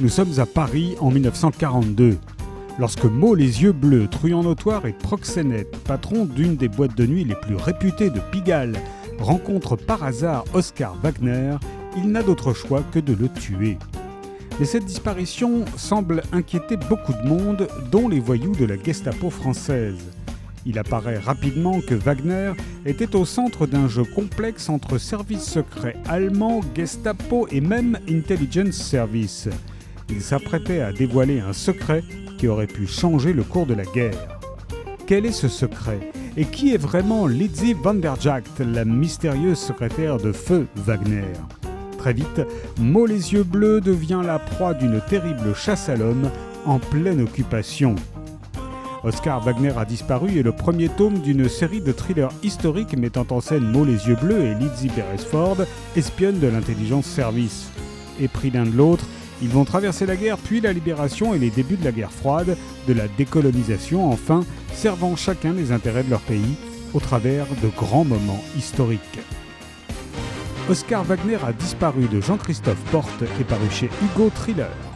Nous sommes à Paris en 1942. Lorsque Mo les yeux bleus, truand notoire et proxénète, patron d'une des boîtes de nuit les plus réputées de Pigalle, rencontre par hasard Oscar Wagner, il n'a d'autre choix que de le tuer. Mais cette disparition semble inquiéter beaucoup de monde, dont les voyous de la Gestapo française. Il apparaît rapidement que Wagner était au centre d'un jeu complexe entre services secrets allemands, Gestapo et même Intelligence Service. Il s'apprêtait à dévoiler un secret qui aurait pu changer le cours de la guerre. Quel est ce secret Et qui est vraiment Lizzie van der Jagt, la mystérieuse secrétaire de feu Wagner? Très vite, Mo les yeux bleus devient la proie d'une terrible chasse à l'homme en pleine occupation. Oscar Wagner a disparu est le premier tome d'une série de thrillers historiques mettant en scène Mo les yeux bleus et Lizzie Beresford, espionne de l'intelligence service. Épris l'un de l'autre, ils vont traverser la guerre, puis la libération et les débuts de la guerre froide, de la décolonisation enfin, servant chacun les intérêts de leur pays au travers de grands moments historiques. Oscar Wagner a disparu de Jean-Christophe Porte et paru chez Hugo Thriller.